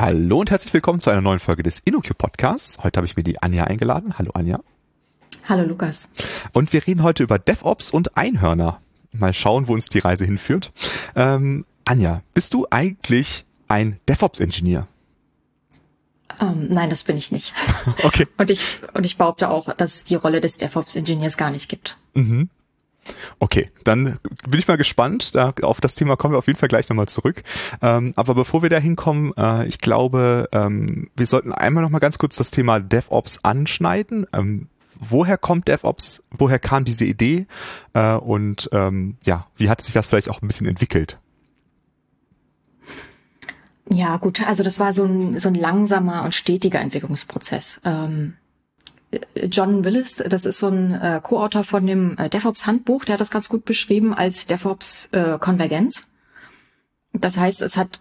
Hallo und herzlich willkommen zu einer neuen Folge des InnoQ Podcasts. Heute habe ich mir die Anja eingeladen. Hallo Anja. Hallo Lukas. Und wir reden heute über DevOps und Einhörner. Mal schauen, wo uns die Reise hinführt. Ähm, Anja, bist du eigentlich ein DevOps-Ingenieur? Ähm, nein, das bin ich nicht. okay. Und ich, und ich behaupte auch, dass es die Rolle des DevOps-Ingenieurs gar nicht gibt. Mhm. Okay, dann bin ich mal gespannt. Da, auf das Thema kommen wir auf jeden Fall gleich nochmal zurück. Ähm, aber bevor wir da hinkommen, äh, ich glaube, ähm, wir sollten einmal nochmal ganz kurz das Thema DevOps anschneiden. Ähm, woher kommt DevOps? Woher kam diese Idee? Äh, und ähm, ja, wie hat sich das vielleicht auch ein bisschen entwickelt? Ja, gut, also das war so ein, so ein langsamer und stetiger Entwicklungsprozess. Ähm, John Willis, das ist so ein äh, Co-Autor von dem äh, DevOps Handbuch, der hat das ganz gut beschrieben als DevOps äh, Konvergenz. Das heißt, es hat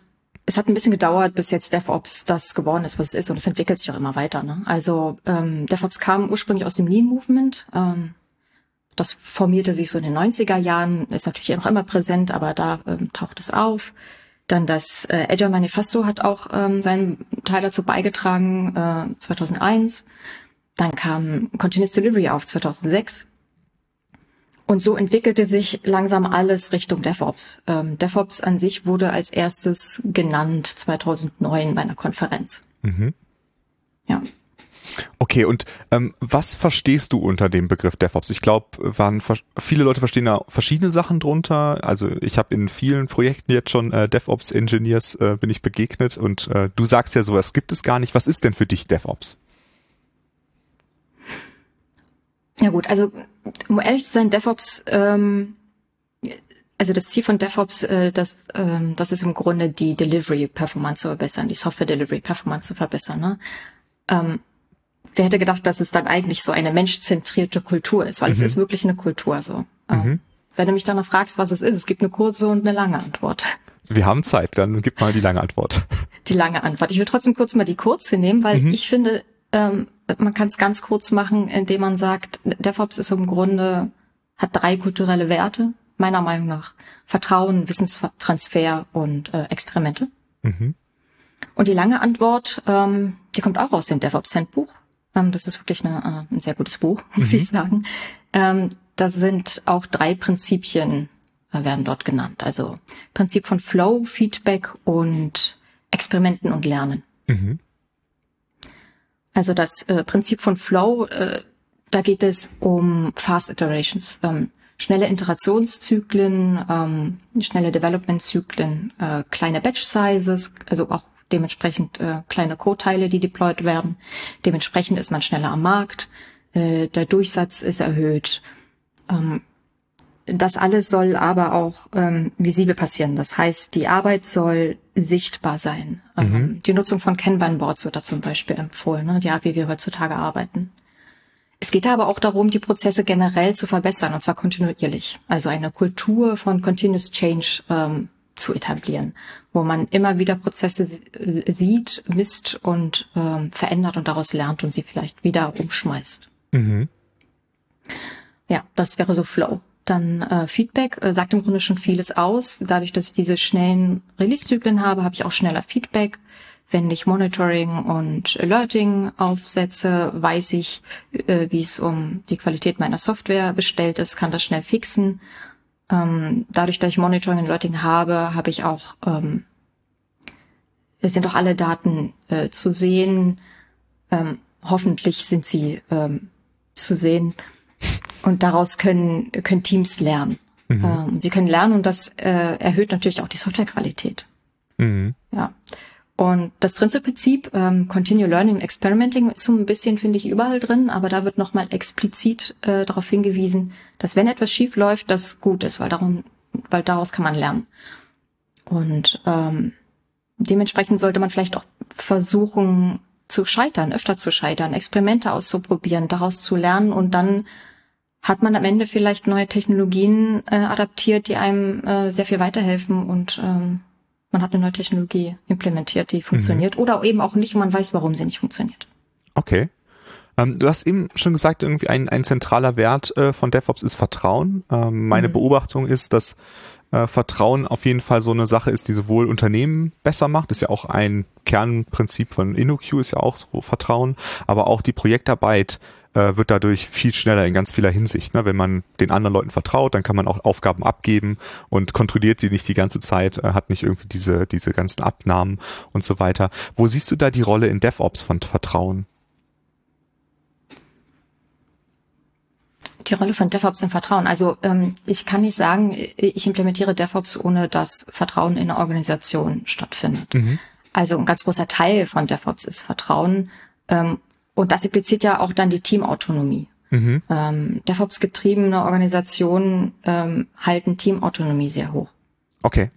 es hat ein bisschen gedauert, bis jetzt DevOps das geworden ist, was es ist, und es entwickelt sich auch immer weiter. Ne? Also ähm, DevOps kam ursprünglich aus dem Lean Movement. Ähm, das formierte sich so in den 90er Jahren, ist natürlich noch immer präsent, aber da ähm, taucht es auf. Dann das äh, Agile Manifesto hat auch ähm, seinen Teil dazu beigetragen, äh, 2001. Dann kam Continuous Delivery auf 2006. Und so entwickelte sich langsam alles Richtung DevOps. Ähm, DevOps an sich wurde als erstes genannt 2009 bei einer Konferenz. Mhm. Ja. Okay, und ähm, was verstehst du unter dem Begriff DevOps? Ich glaube, waren viele Leute verstehen da verschiedene Sachen drunter. Also ich habe in vielen Projekten jetzt schon äh, DevOps-Engineers äh, bin ich begegnet und äh, du sagst ja sowas gibt es gar nicht. Was ist denn für dich DevOps? Ja gut, also um ehrlich zu sein, DevOps, ähm, also das Ziel von DevOps, äh, das, ähm, das ist im Grunde die Delivery Performance zu verbessern, die Software Delivery Performance zu verbessern. Ne? Ähm, wer hätte gedacht, dass es dann eigentlich so eine menschzentrierte Kultur ist, weil mhm. es ist wirklich eine Kultur so. Ähm, mhm. Wenn du mich danach fragst, was es ist, es gibt eine kurze und eine lange Antwort. Wir haben Zeit, dann gib mal die lange Antwort. Die lange Antwort. Ich will trotzdem kurz mal die kurze nehmen, weil mhm. ich finde, ähm, man kann es ganz kurz machen, indem man sagt, DevOps ist im Grunde, hat drei kulturelle Werte, meiner Meinung nach. Vertrauen, Wissenstransfer und äh, Experimente. Mhm. Und die lange Antwort, ähm, die kommt auch aus dem DevOps-Handbuch. Ähm, das ist wirklich eine, äh, ein sehr gutes Buch, muss mhm. ich sagen. Ähm, da sind auch drei Prinzipien äh, werden dort genannt. Also Prinzip von Flow, Feedback und Experimenten und Lernen. Mhm. Also das äh, Prinzip von Flow, äh, da geht es um Fast Iterations, ähm, schnelle Iterationszyklen, ähm, schnelle Development-Zyklen, äh, kleine Batch-Sizes, also auch dementsprechend äh, kleine Code-Teile, die deployed werden. Dementsprechend ist man schneller am Markt, äh, der Durchsatz ist erhöht. Ähm, das alles soll aber auch ähm, visibel passieren. Das heißt, die Arbeit soll sichtbar sein. Ähm, mhm. Die Nutzung von Kanban-Boards wird da zum Beispiel empfohlen, ne? die Art, wie wir heutzutage arbeiten. Es geht aber auch darum, die Prozesse generell zu verbessern, und zwar kontinuierlich. Also eine Kultur von Continuous Change ähm, zu etablieren, wo man immer wieder Prozesse sieht, misst und ähm, verändert und daraus lernt und sie vielleicht wieder umschmeißt. Mhm. Ja, das wäre so Flow. Dann äh, Feedback äh, sagt im Grunde schon vieles aus. Dadurch, dass ich diese schnellen Release-Zyklen habe, habe ich auch schneller Feedback. Wenn ich Monitoring und Alerting aufsetze, weiß ich, äh, wie es um die Qualität meiner Software bestellt ist, kann das schnell fixen. Ähm, dadurch, dass ich Monitoring und Alerting habe, habe ich auch, ähm, es sind auch alle Daten äh, zu sehen. Ähm, hoffentlich sind sie ähm, zu sehen und daraus können, können Teams lernen. Mhm. Ähm, sie können lernen und das äh, erhöht natürlich auch die Softwarequalität. Mhm. Ja. Und das dritte Prinzip, ähm, Continue Learning and Experimenting, ist so ein bisschen, finde ich, überall drin, aber da wird nochmal explizit äh, darauf hingewiesen, dass wenn etwas schief läuft, das gut ist, weil darum, weil daraus kann man lernen. Und ähm, dementsprechend sollte man vielleicht auch versuchen zu scheitern, öfter zu scheitern, Experimente auszuprobieren, daraus zu lernen und dann hat man am Ende vielleicht neue Technologien äh, adaptiert, die einem äh, sehr viel weiterhelfen und ähm, man hat eine neue Technologie implementiert, die funktioniert mhm. oder eben auch nicht und man weiß, warum sie nicht funktioniert. Okay. Ähm, du hast eben schon gesagt, irgendwie ein, ein zentraler Wert äh, von DevOps ist Vertrauen. Ähm, meine mhm. Beobachtung ist, dass äh, Vertrauen auf jeden Fall so eine Sache ist, die sowohl Unternehmen besser macht, ist ja auch ein Kernprinzip von InnoQ, ist ja auch so Vertrauen, aber auch die Projektarbeit äh, wird dadurch viel schneller in ganz vieler Hinsicht. Ne? Wenn man den anderen Leuten vertraut, dann kann man auch Aufgaben abgeben und kontrolliert sie nicht die ganze Zeit, äh, hat nicht irgendwie diese, diese ganzen Abnahmen und so weiter. Wo siehst du da die Rolle in DevOps von Vertrauen? Die Rolle von DevOps im Vertrauen. Also ähm, ich kann nicht sagen, ich implementiere DevOps, ohne dass Vertrauen in der Organisation stattfindet. Mhm. Also ein ganz großer Teil von DevOps ist Vertrauen. Ähm, und das impliziert ja auch dann die Teamautonomie. Mhm. Ähm, DevOps getriebene Organisationen ähm, halten Teamautonomie sehr hoch. Okay.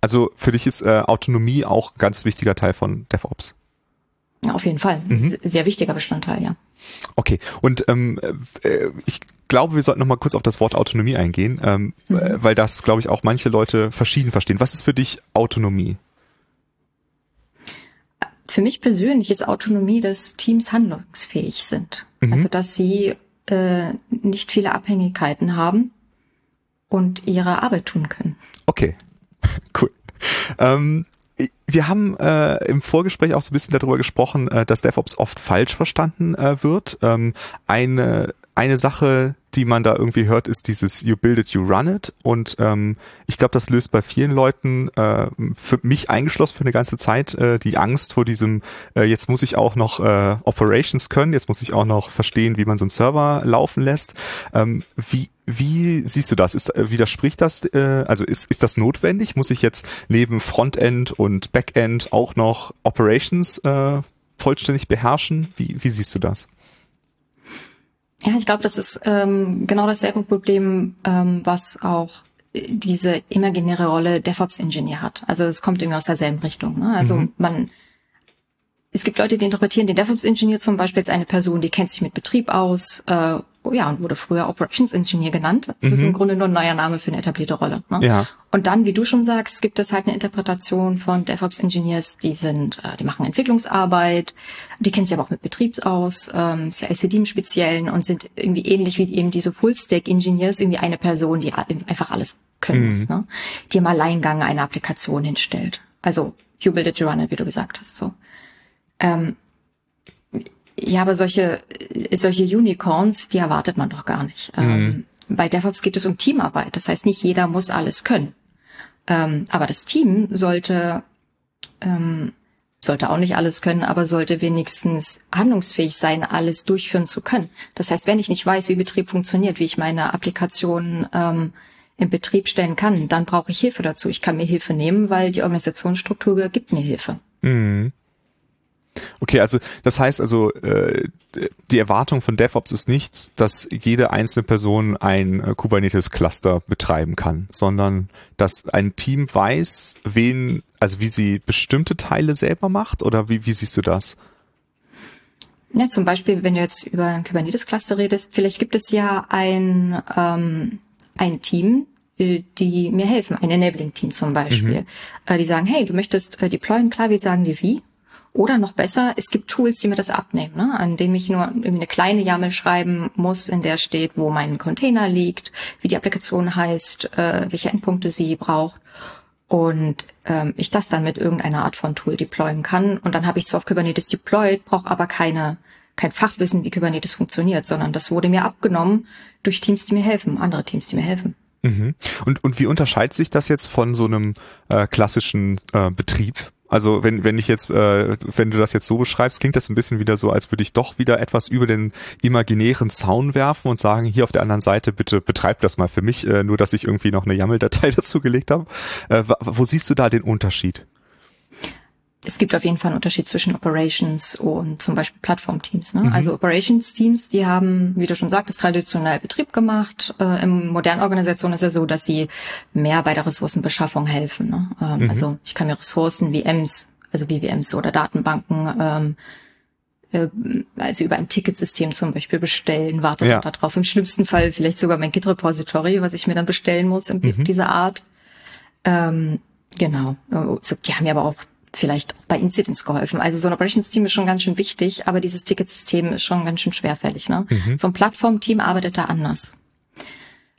Also für dich ist äh, Autonomie auch ein ganz wichtiger Teil von DevOps. Auf jeden Fall. Mhm. Sehr wichtiger Bestandteil, ja. Okay, und ähm, äh, ich glaube, wir sollten noch mal kurz auf das Wort Autonomie eingehen, ähm, mhm. Äh, weil das, glaube ich, auch manche Leute verschieden verstehen. Was ist für dich Autonomie? Für mich persönlich ist Autonomie, dass Teams handlungsfähig sind. Mhm. Also dass sie äh, nicht viele Abhängigkeiten haben und ihre Arbeit tun können. Okay, cool. Ähm, wir haben äh, im Vorgespräch auch so ein bisschen darüber gesprochen, äh, dass DevOps oft falsch verstanden äh, wird. Ähm, eine eine Sache, die man da irgendwie hört, ist dieses You build it, you run it. Und ähm, ich glaube, das löst bei vielen Leuten, äh, für mich eingeschlossen für eine ganze Zeit, äh, die Angst vor diesem, äh, jetzt muss ich auch noch äh, Operations können, jetzt muss ich auch noch verstehen, wie man so einen Server laufen lässt. Ähm, wie, wie siehst du das? Ist, äh, widerspricht das, äh, also ist, ist das notwendig? Muss ich jetzt neben Frontend und Backend auch noch Operations äh, vollständig beherrschen? Wie, wie siehst du das? Ja, ich glaube, das ist ähm, genau dasselbe Problem, ähm, was auch diese imaginäre Rolle DevOps-Ingenieur hat. Also es kommt irgendwie aus derselben Richtung. Ne? Also mhm. man, es gibt Leute, die interpretieren den DevOps-Ingenieur zum Beispiel als eine Person, die kennt sich mit Betrieb aus äh, ja, und wurde früher Operations Engineer genannt. Das mhm. ist im Grunde nur ein neuer Name für eine etablierte Rolle. Ne? Ja. Und dann, wie du schon sagst, gibt es halt eine Interpretation von DevOps Engineers, die sind, äh, die machen Entwicklungsarbeit, die kennen sich aber auch mit Betrieb aus, ähm, CICD im Speziellen und sind irgendwie ähnlich wie eben diese Full-Stack Engineers, irgendwie eine Person, die einfach alles können mhm. muss, ne? die im Alleingang eine Applikation hinstellt. Also, you build it, you run it, wie du gesagt hast, so. Ähm, ja, aber solche, solche Unicorns, die erwartet man doch gar nicht. Mhm. Ähm, bei DevOps geht es um Teamarbeit. Das heißt, nicht jeder muss alles können. Ähm, aber das Team sollte, ähm, sollte auch nicht alles können, aber sollte wenigstens handlungsfähig sein, alles durchführen zu können. Das heißt, wenn ich nicht weiß, wie Betrieb funktioniert, wie ich meine Applikation ähm, in Betrieb stellen kann, dann brauche ich Hilfe dazu. Ich kann mir Hilfe nehmen, weil die Organisationsstruktur gibt mir Hilfe. Mhm. Okay, also das heißt also, äh, die Erwartung von DevOps ist nicht, dass jede einzelne Person ein äh, Kubernetes-Cluster betreiben kann, sondern dass ein Team weiß, wen, also wie sie bestimmte Teile selber macht oder wie, wie siehst du das? Ja, zum Beispiel, wenn du jetzt über ein Kubernetes-Cluster redest, vielleicht gibt es ja ein, ähm, ein Team, äh, die mir helfen, ein Enabling-Team zum Beispiel. Mhm. Äh, die sagen, hey, du möchtest äh, deployen, klar, wir sagen dir wie. Oder noch besser, es gibt Tools, die mir das abnehmen, ne? an dem ich nur eine kleine YAML schreiben muss, in der steht, wo mein Container liegt, wie die Applikation heißt, äh, welche Endpunkte sie braucht und ähm, ich das dann mit irgendeiner Art von Tool deployen kann. Und dann habe ich zwar auf Kubernetes deployed, brauche aber keine kein Fachwissen, wie Kubernetes funktioniert, sondern das wurde mir abgenommen durch Teams, die mir helfen, andere Teams, die mir helfen. Mhm. Und, und wie unterscheidet sich das jetzt von so einem äh, klassischen äh, Betrieb? Also wenn, wenn ich jetzt, äh, wenn du das jetzt so beschreibst, klingt das ein bisschen wieder so, als würde ich doch wieder etwas über den imaginären Zaun werfen und sagen, hier auf der anderen Seite, bitte betreib das mal für mich, äh, nur dass ich irgendwie noch eine YAML-Datei dazu gelegt habe. Äh, wo siehst du da den Unterschied? Es gibt auf jeden Fall einen Unterschied zwischen Operations und zum Beispiel Plattformteams. Ne? Mhm. Also Operations-Teams, die haben, wie du schon sagtest, traditionell Betrieb gemacht. Äh, Im modernen Organisation ist ja so, dass sie mehr bei der Ressourcenbeschaffung helfen. Ne? Ähm, mhm. Also ich kann mir Ressourcen, VMs, also VVMs oder Datenbanken, ähm, äh, also über ein Ticketsystem zum Beispiel bestellen, warte ja. darauf. Im schlimmsten Fall vielleicht sogar mein Git-Repository, was ich mir dann bestellen muss in mhm. dieser Art. Ähm, genau. Also, die haben ja aber auch vielleicht auch bei Incidents geholfen. Also so ein Operations-Team ist schon ganz schön wichtig, aber dieses Ticketsystem ist schon ganz schön schwerfällig. Ne? Mhm. So ein Plattform-Team arbeitet da anders.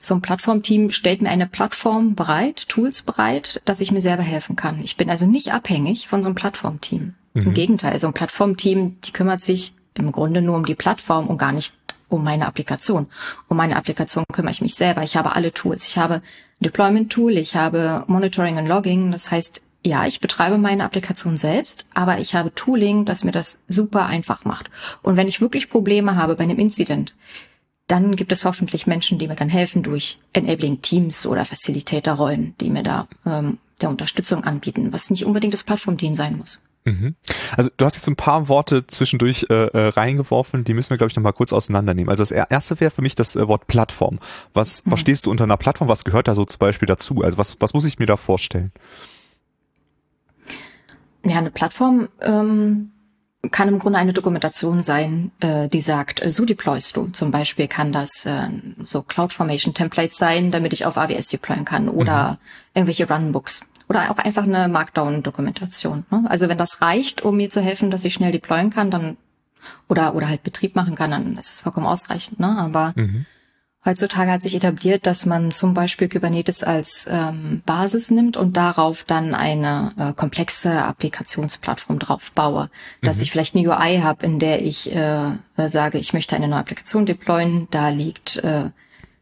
So ein Plattformteam stellt mir eine Plattform bereit, Tools bereit, dass ich mir selber helfen kann. Ich bin also nicht abhängig von so einem Plattformteam. Mhm. Im Gegenteil, so ein Plattformteam, die kümmert sich im Grunde nur um die Plattform und gar nicht um meine Applikation. Um meine Applikation kümmere ich mich selber. Ich habe alle Tools. Ich habe Deployment Tool, ich habe Monitoring und Logging. Das heißt, ja, ich betreibe meine Applikation selbst, aber ich habe Tooling, das mir das super einfach macht. Und wenn ich wirklich Probleme habe bei einem Incident, dann gibt es hoffentlich Menschen, die mir dann helfen durch Enabling Teams oder Facilitator-Rollen, die mir da ähm, der Unterstützung anbieten, was nicht unbedingt das Plattformteam sein muss. Mhm. Also du hast jetzt ein paar Worte zwischendurch äh, äh reingeworfen, die müssen wir, glaube ich, noch mal kurz auseinandernehmen. Also das erste wäre für mich das äh, Wort Plattform. Was mhm. verstehst du unter einer Plattform? Was gehört da so zum Beispiel dazu? Also was, was muss ich mir da vorstellen? Ja, eine Plattform ähm, kann im Grunde eine Dokumentation sein, äh, die sagt, äh, so deployst du. Zum Beispiel kann das äh, so CloudFormation Templates sein, damit ich auf AWS deployen kann oder mhm. irgendwelche Runbooks oder auch einfach eine Markdown-Dokumentation. Ne? Also wenn das reicht, um mir zu helfen, dass ich schnell deployen kann, dann oder oder halt Betrieb machen kann, dann ist es vollkommen ausreichend. Ne? Aber mhm. Heutzutage hat sich etabliert, dass man zum Beispiel Kubernetes als ähm, Basis nimmt und darauf dann eine äh, komplexe Applikationsplattform drauf baue. Dass mhm. ich vielleicht eine UI habe, in der ich äh, sage, ich möchte eine neue Applikation deployen, da liegt äh,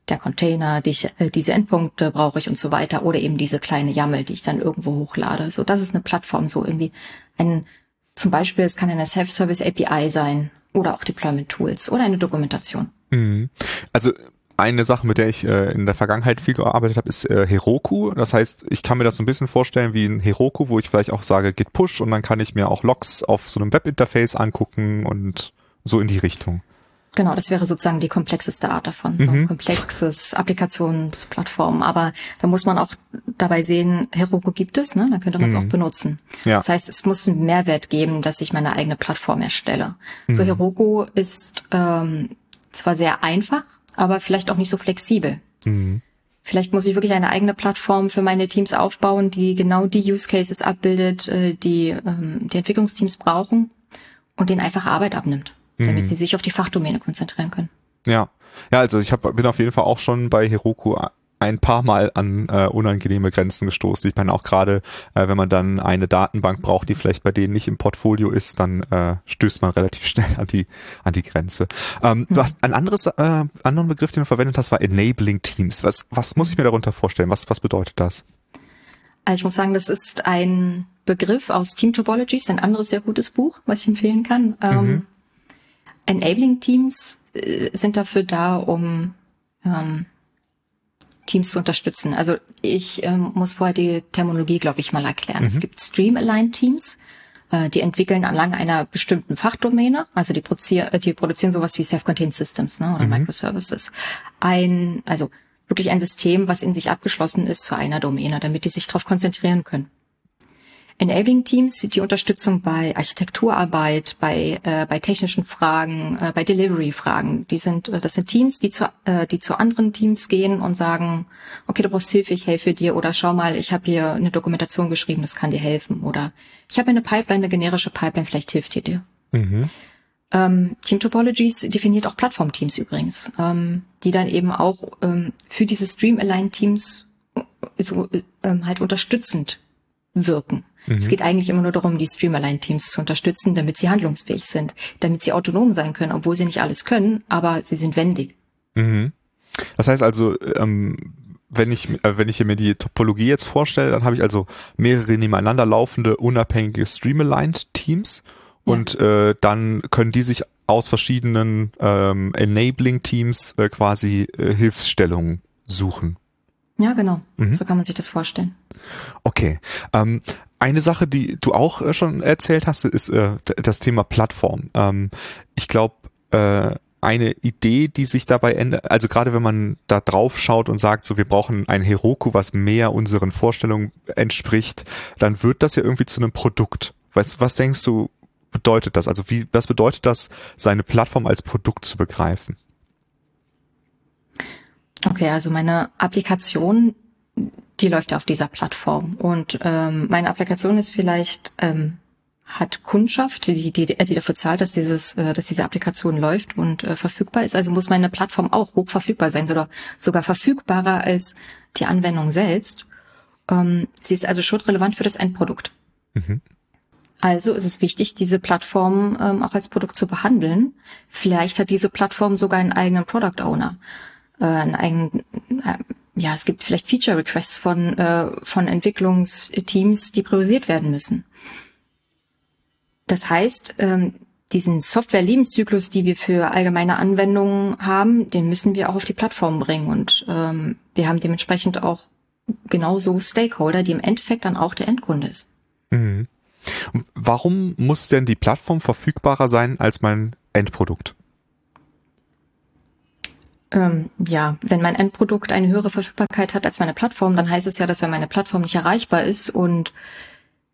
der Container, die ich, äh, diese Endpunkte brauche ich und so weiter. Oder eben diese kleine YAML, die ich dann irgendwo hochlade. So, das ist eine Plattform, so irgendwie ein, zum Beispiel, es kann eine Self-Service API sein oder auch Deployment Tools oder eine Dokumentation. Mhm. Also eine Sache, mit der ich äh, in der Vergangenheit viel gearbeitet habe, ist äh, Heroku. Das heißt, ich kann mir das so ein bisschen vorstellen wie ein Heroku, wo ich vielleicht auch sage Git Push und dann kann ich mir auch Logs auf so einem Webinterface angucken und so in die Richtung. Genau, das wäre sozusagen die komplexeste Art davon, so mhm. komplexes Applikationsplattform. Aber da muss man auch dabei sehen, Heroku gibt es, ne? da könnte man es mhm. auch benutzen. Ja. Das heißt, es muss einen Mehrwert geben, dass ich meine eigene Plattform erstelle. Mhm. So Heroku ist ähm, zwar sehr einfach, aber vielleicht auch nicht so flexibel. Mhm. Vielleicht muss ich wirklich eine eigene Plattform für meine Teams aufbauen, die genau die Use Cases abbildet, äh, die ähm, die Entwicklungsteams brauchen und denen einfach Arbeit abnimmt, damit mhm. sie sich auf die Fachdomäne konzentrieren können. Ja, ja, also ich hab, bin auf jeden Fall auch schon bei Heroku ein paar Mal an äh, unangenehme Grenzen gestoßen. Ich meine auch gerade, äh, wenn man dann eine Datenbank braucht, die vielleicht bei denen nicht im Portfolio ist, dann äh, stößt man relativ schnell an die an die Grenze. Ähm, mhm. Du hast ein anderes äh, anderen Begriff, den du verwendet hast, war Enabling Teams. Was was muss ich mir darunter vorstellen? Was was bedeutet das? Also ich muss sagen, das ist ein Begriff aus Team Topologies, ein anderes sehr gutes Buch, was ich empfehlen kann. Ähm, mhm. Enabling Teams äh, sind dafür da, um ähm, Teams zu unterstützen. Also ich ähm, muss vorher die Terminologie, glaube ich, mal erklären. Mhm. Es gibt Stream-Aligned-Teams, äh, die entwickeln anlang einer bestimmten Fachdomäne, also die, produzier äh, die produzieren sowas wie Self-Contained Systems ne, oder mhm. Microservices. Ein, also wirklich ein System, was in sich abgeschlossen ist zu einer Domäne, damit die sich darauf konzentrieren können. Enabling Teams, die Unterstützung bei Architekturarbeit, bei, äh, bei technischen Fragen, äh, bei Delivery-Fragen. Die sind, äh, das sind Teams, die zu, äh, die zu anderen Teams gehen und sagen, okay, du brauchst Hilfe, ich helfe dir oder schau mal, ich habe hier eine Dokumentation geschrieben, das kann dir helfen oder ich habe eine Pipeline, eine generische Pipeline, vielleicht hilft die dir. Mhm. Ähm, Team Topologies definiert auch Plattformteams übrigens, ähm, die dann eben auch ähm, für diese Stream-Aligned-Teams so, ähm, halt unterstützend wirken. Mhm. Es geht eigentlich immer nur darum, die Streamerline-Teams zu unterstützen, damit sie handlungsfähig sind, damit sie autonom sein können, obwohl sie nicht alles können, aber sie sind wendig. Mhm. Das heißt also, ähm, wenn ich, äh, wenn ich mir die Topologie jetzt vorstelle, dann habe ich also mehrere nebeneinander laufende, unabhängige Streamaligned-Teams ja. und äh, dann können die sich aus verschiedenen ähm, Enabling-Teams äh, quasi äh, Hilfsstellungen suchen. Ja, genau. Mhm. So kann man sich das vorstellen. Okay. Ähm, eine Sache, die du auch äh, schon erzählt hast, ist äh, das Thema Plattform. Ähm, ich glaube, äh, eine Idee, die sich dabei ändert, also gerade wenn man da drauf schaut und sagt, so wir brauchen ein Heroku, was mehr unseren Vorstellungen entspricht, dann wird das ja irgendwie zu einem Produkt. Was, was denkst du, bedeutet das? Also wie, was bedeutet das, seine Plattform als Produkt zu begreifen? Okay, also meine Applikation die läuft auf dieser Plattform. Und ähm, meine Applikation ist vielleicht ähm, hat Kundschaft, die, die, die dafür zahlt, dass dieses, äh, dass diese Applikation läuft und äh, verfügbar ist. Also muss meine Plattform auch hoch verfügbar sein, sogar, sogar verfügbarer als die Anwendung selbst. Ähm, sie ist also schon relevant für das Endprodukt. Mhm. Also ist es wichtig, diese Plattform ähm, auch als Produkt zu behandeln. Vielleicht hat diese Plattform sogar einen eigenen Product Owner, äh, einen eigenen, äh, ja, es gibt vielleicht Feature Requests von äh, von Entwicklungsteams, die priorisiert werden müssen. Das heißt, ähm, diesen Software-Lebenszyklus, die wir für allgemeine Anwendungen haben, den müssen wir auch auf die Plattform bringen. Und ähm, wir haben dementsprechend auch genauso Stakeholder, die im Endeffekt dann auch der Endkunde ist. Mhm. Warum muss denn die Plattform verfügbarer sein als mein Endprodukt? Ähm, ja, wenn mein Endprodukt eine höhere Verfügbarkeit hat als meine Plattform, dann heißt es ja, dass wenn meine Plattform nicht erreichbar ist und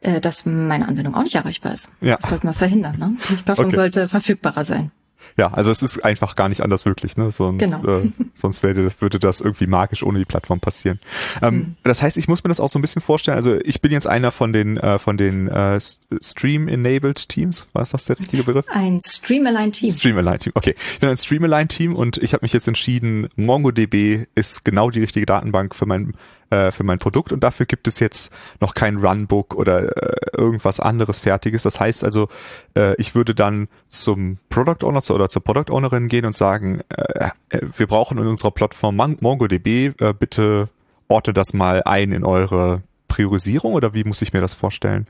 äh, dass meine Anwendung auch nicht erreichbar ist. Ja. Das sollten wir verhindern. Ne? Die Plattform okay. sollte verfügbarer sein. Ja, also es ist einfach gar nicht anders möglich, ne? Sonst, genau. äh, sonst würde das, würde das irgendwie magisch ohne die Plattform passieren. Ähm, mhm. Das heißt, ich muss mir das auch so ein bisschen vorstellen. Also ich bin jetzt einer von den äh, von den äh, Stream-enabled Teams. War das der richtige Begriff? Ein Stream-aligned Team. Stream-aligned Team. Okay, ich bin ein Stream-aligned Team und ich habe mich jetzt entschieden, MongoDB ist genau die richtige Datenbank für mein äh, für mein Produkt und dafür gibt es jetzt noch kein Runbook oder äh, irgendwas anderes fertiges. Das heißt also, äh, ich würde dann zum Product Owner oder zur Product Ownerin gehen und sagen, äh, äh, wir brauchen in unserer Plattform MongoDB, äh, bitte orte das mal ein in eure Priorisierung oder wie muss ich mir das vorstellen?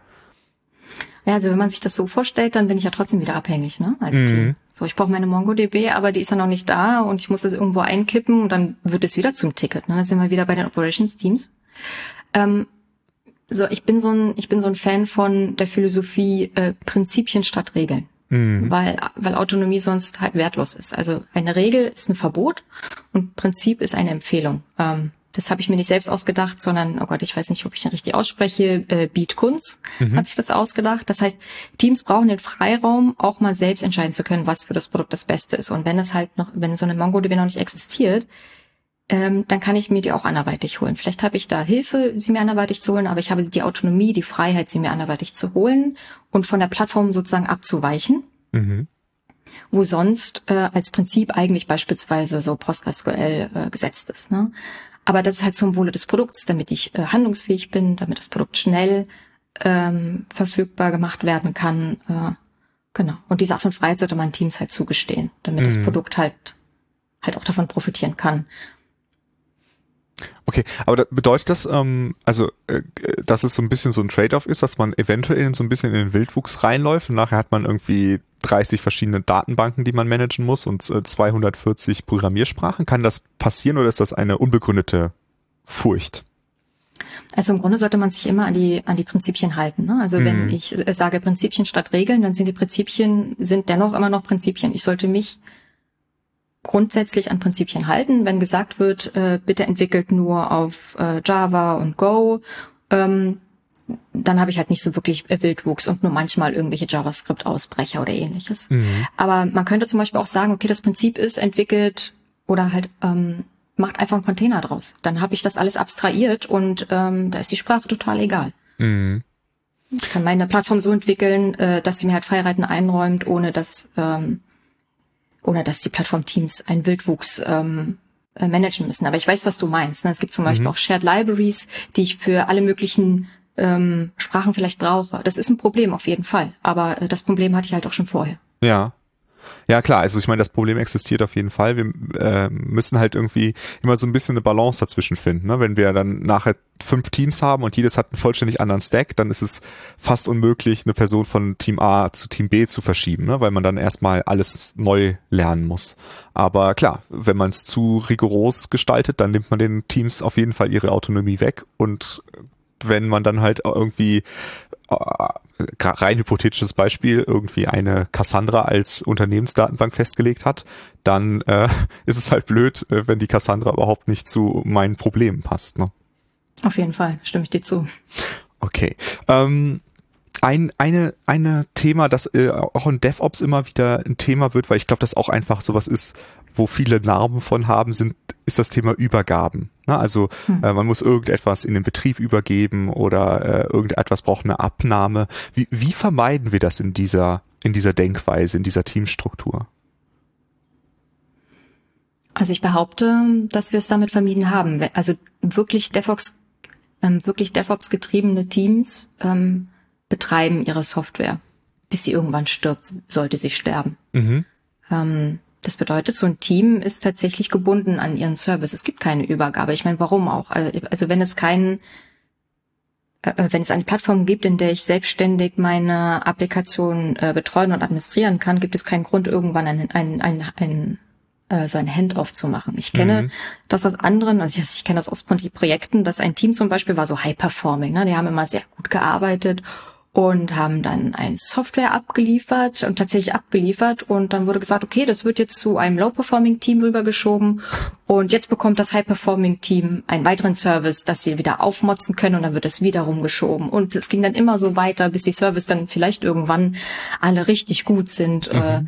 Ja, also wenn man sich das so vorstellt, dann bin ich ja trotzdem wieder abhängig, ne? Als mhm. Team. So, ich brauche meine MongoDB, aber die ist ja noch nicht da und ich muss es irgendwo einkippen und dann wird es wieder zum Ticket. Ne? Dann sind wir wieder bei den Operations Teams. Ähm, so, ich bin so ein, ich bin so ein Fan von der Philosophie äh, Prinzipien statt Regeln. Mhm. Weil, weil Autonomie sonst halt wertlos ist. Also eine Regel ist ein Verbot und Prinzip ist eine Empfehlung. Ähm, das habe ich mir nicht selbst ausgedacht, sondern, oh Gott, ich weiß nicht, ob ich den richtig ausspreche, äh, Beat Kunz mhm. hat sich das ausgedacht. Das heißt, Teams brauchen den Freiraum, auch mal selbst entscheiden zu können, was für das Produkt das Beste ist. Und wenn es halt noch, wenn so eine MongoDB noch nicht existiert, ähm, dann kann ich mir die auch anderweitig holen. Vielleicht habe ich da Hilfe, sie mir anderweitig zu holen, aber ich habe die Autonomie, die Freiheit, sie mir anderweitig zu holen und von der Plattform sozusagen abzuweichen. Mhm wo sonst äh, als Prinzip eigentlich beispielsweise so PostgreSQL äh, gesetzt ist. Ne? Aber das ist halt zum Wohle des Produkts, damit ich äh, handlungsfähig bin, damit das Produkt schnell ähm, verfügbar gemacht werden kann. Äh, genau. Und diese Art von Freiheit sollte man Teams halt zugestehen, damit mhm. das Produkt halt halt auch davon profitieren kann. Okay, aber da bedeutet das, ähm, also, äh, dass es so ein bisschen so ein Trade-off ist, dass man eventuell so ein bisschen in den Wildwuchs reinläuft und nachher hat man irgendwie 30 verschiedene Datenbanken, die man managen muss und äh, 240 Programmiersprachen. Kann das passieren oder ist das eine unbegründete Furcht? Also im Grunde sollte man sich immer an die an die Prinzipien halten. Ne? Also mhm. wenn ich äh, sage Prinzipien statt Regeln, dann sind die Prinzipien sind dennoch immer noch Prinzipien. Ich sollte mich grundsätzlich an Prinzipien halten. Wenn gesagt wird, äh, bitte entwickelt nur auf äh, Java und Go, ähm, dann habe ich halt nicht so wirklich Wildwuchs und nur manchmal irgendwelche JavaScript-Ausbrecher oder ähnliches. Mhm. Aber man könnte zum Beispiel auch sagen, okay, das Prinzip ist entwickelt oder halt ähm, macht einfach einen Container draus. Dann habe ich das alles abstrahiert und ähm, da ist die Sprache total egal. Mhm. Ich kann meine Plattform so entwickeln, äh, dass sie mir halt Freiheiten einräumt, ohne dass ähm, ohne dass die Plattformteams einen Wildwuchs ähm, äh, managen müssen. Aber ich weiß, was du meinst. Ne? Es gibt zum Beispiel mhm. auch Shared Libraries, die ich für alle möglichen ähm, Sprachen vielleicht brauche. Das ist ein Problem auf jeden Fall. Aber äh, das Problem hatte ich halt auch schon vorher. Ja. Ja klar, also ich meine, das Problem existiert auf jeden Fall. Wir äh, müssen halt irgendwie immer so ein bisschen eine Balance dazwischen finden. Ne? Wenn wir dann nachher fünf Teams haben und jedes hat einen vollständig anderen Stack, dann ist es fast unmöglich, eine Person von Team A zu Team B zu verschieben, ne? weil man dann erstmal alles neu lernen muss. Aber klar, wenn man es zu rigoros gestaltet, dann nimmt man den Teams auf jeden Fall ihre Autonomie weg und wenn man dann halt irgendwie äh, rein hypothetisches Beispiel irgendwie eine Cassandra als Unternehmensdatenbank festgelegt hat, dann äh, ist es halt blöd, äh, wenn die Cassandra überhaupt nicht zu meinen Problemen passt. Ne? Auf jeden Fall, stimme ich dir zu. Okay. Ähm, ein eine eine Thema, das äh, auch in DevOps immer wieder ein Thema wird, weil ich glaube, das auch einfach sowas ist, wo viele Narben von haben, sind ist das Thema Übergaben. Ne? Also hm. äh, man muss irgendetwas in den Betrieb übergeben oder äh, irgendetwas braucht eine Abnahme. Wie, wie vermeiden wir das in dieser, in dieser Denkweise, in dieser Teamstruktur? Also ich behaupte, dass wir es damit vermieden haben. Also wirklich DevOps, ähm, wirklich DevOps getriebene Teams ähm, betreiben ihre Software, bis sie irgendwann stirbt, sollte sie sterben. Mhm. Ähm, das bedeutet, so ein Team ist tatsächlich gebunden an ihren Service. Es gibt keine Übergabe. Ich meine, warum auch? Also wenn es keinen, äh, wenn es eine Plattform gibt, in der ich selbstständig meine Applikation äh, betreuen und administrieren kann, gibt es keinen Grund, irgendwann ein, ein, ein, ein äh, so ein Handoff zu machen. Ich kenne mhm. das aus anderen, also ich, ich kenne das aus Projekten, dass ein Team zum Beispiel war so high-performing, ne? die haben immer sehr gut gearbeitet und haben dann ein Software abgeliefert und tatsächlich abgeliefert und dann wurde gesagt, okay, das wird jetzt zu einem Low-Performing-Team rübergeschoben und jetzt bekommt das High-Performing-Team einen weiteren Service, dass sie wieder aufmotzen können und dann wird es wieder rumgeschoben und es ging dann immer so weiter, bis die Service dann vielleicht irgendwann alle richtig gut sind. Mhm. Äh,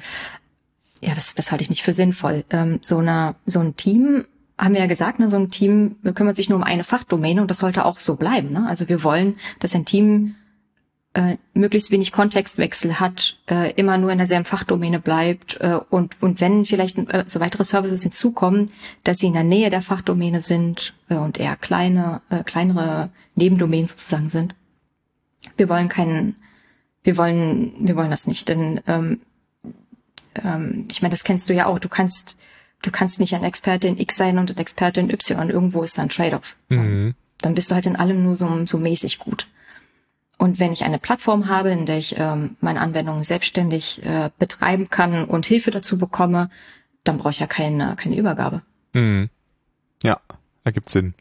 ja, das, das halte ich nicht für sinnvoll. Ähm, so, eine, so ein Team haben wir ja gesagt, ne, so ein Team kümmert sich nur um eine Fachdomäne und das sollte auch so bleiben. Ne? Also wir wollen, dass ein Team äh, möglichst wenig Kontextwechsel hat, äh, immer nur in derselben Fachdomäne bleibt äh, und, und wenn vielleicht äh, so weitere Services hinzukommen, dass sie in der Nähe der Fachdomäne sind äh, und eher kleine, äh, kleinere Nebendomänen sozusagen sind. Wir wollen keinen, wir wollen, wir wollen das nicht, denn ähm, ähm, ich meine, das kennst du ja auch. Du kannst, du kannst nicht ein Experte in X sein und ein Experte in Y. Irgendwo ist da ein Trade-off. Mhm. Dann bist du halt in allem nur so, so mäßig gut. Und wenn ich eine Plattform habe, in der ich ähm, meine Anwendungen selbstständig äh, betreiben kann und Hilfe dazu bekomme, dann brauche ich ja keine, keine Übergabe. Mhm. Ja, ergibt Sinn.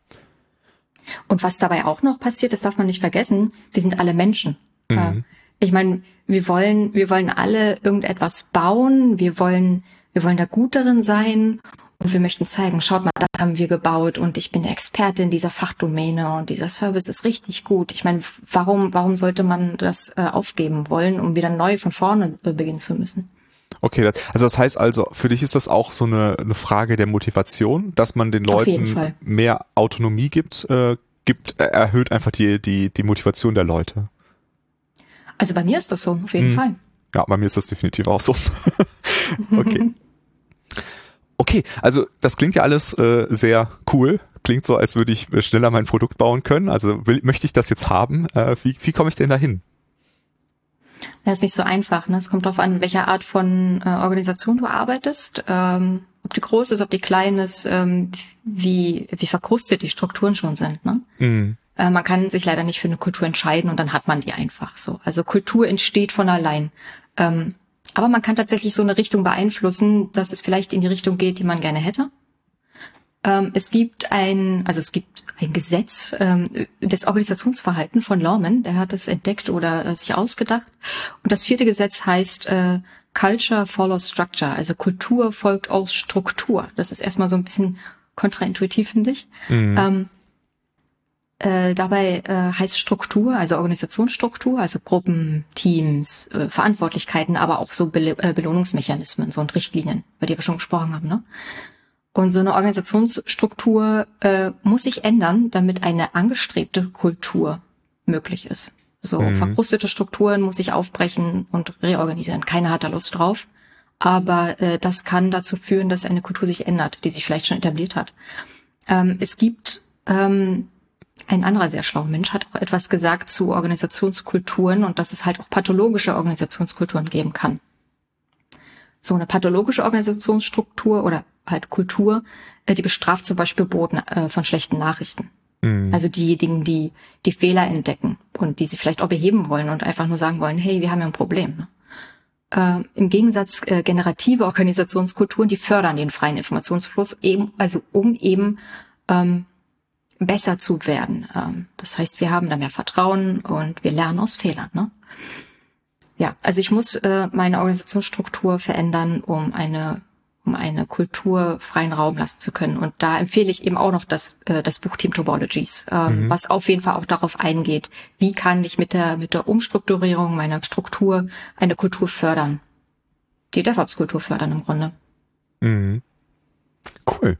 Und was dabei auch noch passiert, das darf man nicht vergessen, wir sind alle Menschen. Mhm. Ich meine, wir wollen, wir wollen alle irgendetwas bauen, wir wollen, wir wollen da gut darin sein und wir möchten zeigen, schaut mal, das haben wir gebaut und ich bin Experte in dieser Fachdomäne und dieser Service ist richtig gut. Ich meine, warum, warum sollte man das äh, aufgeben wollen, um wieder neu von vorne äh, beginnen zu müssen? Okay, also das heißt also, für dich ist das auch so eine, eine Frage der Motivation, dass man den Leuten mehr Autonomie gibt, äh, gibt, erhöht einfach die, die, die Motivation der Leute. Also bei mir ist das so, auf jeden hm. Fall. Ja, bei mir ist das definitiv auch so. okay. Okay, also das klingt ja alles äh, sehr cool. Klingt so, als würde ich äh, schneller mein Produkt bauen können. Also will, möchte ich das jetzt haben? Äh, wie, wie komme ich denn dahin? Das ist nicht so einfach. Ne? Es kommt darauf an, welcher Art von äh, Organisation du arbeitest. Ähm, ob die groß ist, ob die klein ist, ähm, wie, wie verkrustet die Strukturen schon sind. Ne? Mhm. Äh, man kann sich leider nicht für eine Kultur entscheiden und dann hat man die einfach so. Also Kultur entsteht von allein. Ähm, aber man kann tatsächlich so eine Richtung beeinflussen, dass es vielleicht in die Richtung geht, die man gerne hätte. Ähm, es gibt ein, also es gibt ein Gesetz ähm, des Organisationsverhalten von Lawman, der hat es entdeckt oder äh, sich ausgedacht. Und das vierte Gesetz heißt äh, Culture follows Structure, also Kultur folgt aus Struktur. Das ist erstmal so ein bisschen kontraintuitiv, finde ich. Mhm. Ähm, äh, dabei äh, heißt Struktur, also Organisationsstruktur, also Gruppen, Teams, äh, Verantwortlichkeiten, aber auch so Be äh, Belohnungsmechanismen so und Richtlinien, über die wir schon gesprochen haben. Ne? Und so eine Organisationsstruktur äh, muss sich ändern, damit eine angestrebte Kultur möglich ist. So mhm. verkrustete Strukturen muss sich aufbrechen und reorganisieren. Keiner hat da Lust drauf. Aber äh, das kann dazu führen, dass eine Kultur sich ändert, die sich vielleicht schon etabliert hat. Ähm, es gibt ähm, ein anderer sehr schlauer Mensch hat auch etwas gesagt zu Organisationskulturen und dass es halt auch pathologische Organisationskulturen geben kann. So eine pathologische Organisationsstruktur oder halt Kultur, äh, die bestraft zum Beispiel Boten äh, von schlechten Nachrichten. Mhm. Also diejenigen, die die Fehler entdecken und die sie vielleicht auch beheben wollen und einfach nur sagen wollen, hey, wir haben ja ein Problem. Ne? Äh, Im Gegensatz äh, generative Organisationskulturen, die fördern den freien Informationsfluss, eben, also um eben ähm, besser zu werden. Ähm, das heißt, wir haben da mehr Vertrauen und wir lernen aus Fehlern. Ne? Ja, also ich muss äh, meine Organisationsstruktur verändern, um eine um eine Kultur freien Raum lassen zu können. Und da empfehle ich eben auch noch das, äh, das Buch Team Topologies, äh, mhm. was auf jeden Fall auch darauf eingeht, wie kann ich mit der, mit der Umstrukturierung meiner Struktur eine Kultur fördern. Die DevOps-Kultur fördern im Grunde. Mhm. Cool.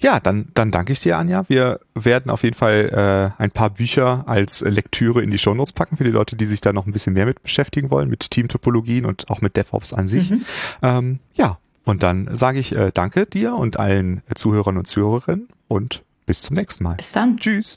Ja, dann, dann danke ich dir, Anja. Wir werden auf jeden Fall äh, ein paar Bücher als Lektüre in die Shownotes packen für die Leute, die sich da noch ein bisschen mehr mit beschäftigen wollen, mit Teamtopologien und auch mit DevOps an sich. Mhm. Ähm, ja, und dann sage ich äh, danke dir und allen Zuhörern und Zuhörerinnen und bis zum nächsten Mal. Bis dann. Tschüss.